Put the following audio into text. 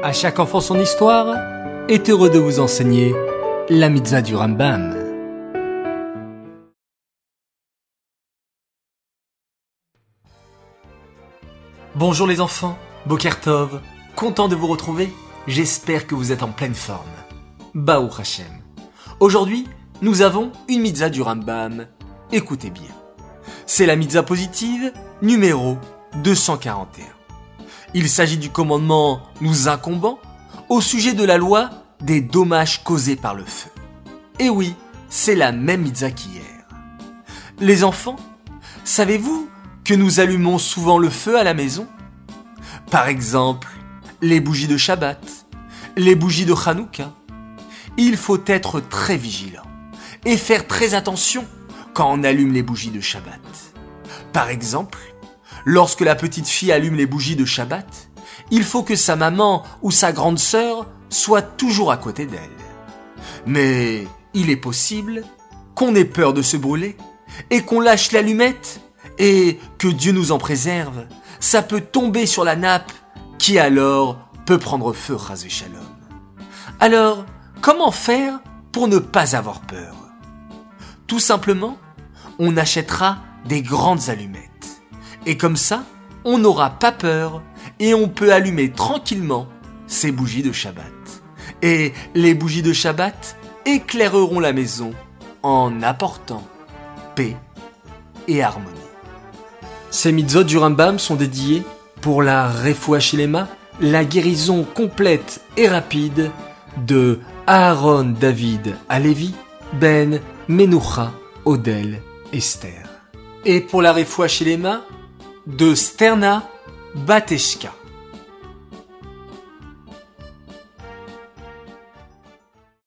À chaque enfant son histoire est heureux de vous enseigner la mitzvah du Rambam. Bonjour les enfants, Bokertov, content de vous retrouver, j'espère que vous êtes en pleine forme. Baou Hashem. Aujourd'hui, nous avons une mitzvah du Rambam. Écoutez bien. C'est la mitzvah positive numéro 241. Il s'agit du commandement nous incombant au sujet de la loi des dommages causés par le feu. Et oui, c'est la même mitzvah qu'hier. Les enfants, savez-vous que nous allumons souvent le feu à la maison? Par exemple, les bougies de Shabbat, les bougies de Hanouka. Il faut être très vigilant et faire très attention quand on allume les bougies de Shabbat. Par exemple, lorsque la petite fille allume les bougies de Shabbat, il faut que sa maman ou sa grande sœur soit toujours à côté d'elle. Mais il est possible qu'on ait peur de se brûler et qu'on lâche l'allumette et que Dieu nous en préserve, ça peut tomber sur la nappe qui alors peut prendre feu, rasé Shalom. Alors, comment faire pour ne pas avoir peur? Tout simplement, on achètera des grandes allumettes. Et comme ça, on n'aura pas peur et on peut allumer tranquillement ces bougies de Shabbat. Et les bougies de Shabbat éclaireront la maison en apportant paix et harmonie. Ces mitzvot du Rambam sont dédiés pour la Refuachilema, la guérison complète et rapide de Aaron David Alevi, Ben Menucha Odel Esther. Et pour la Refuachilema, de Sterna Bateshka.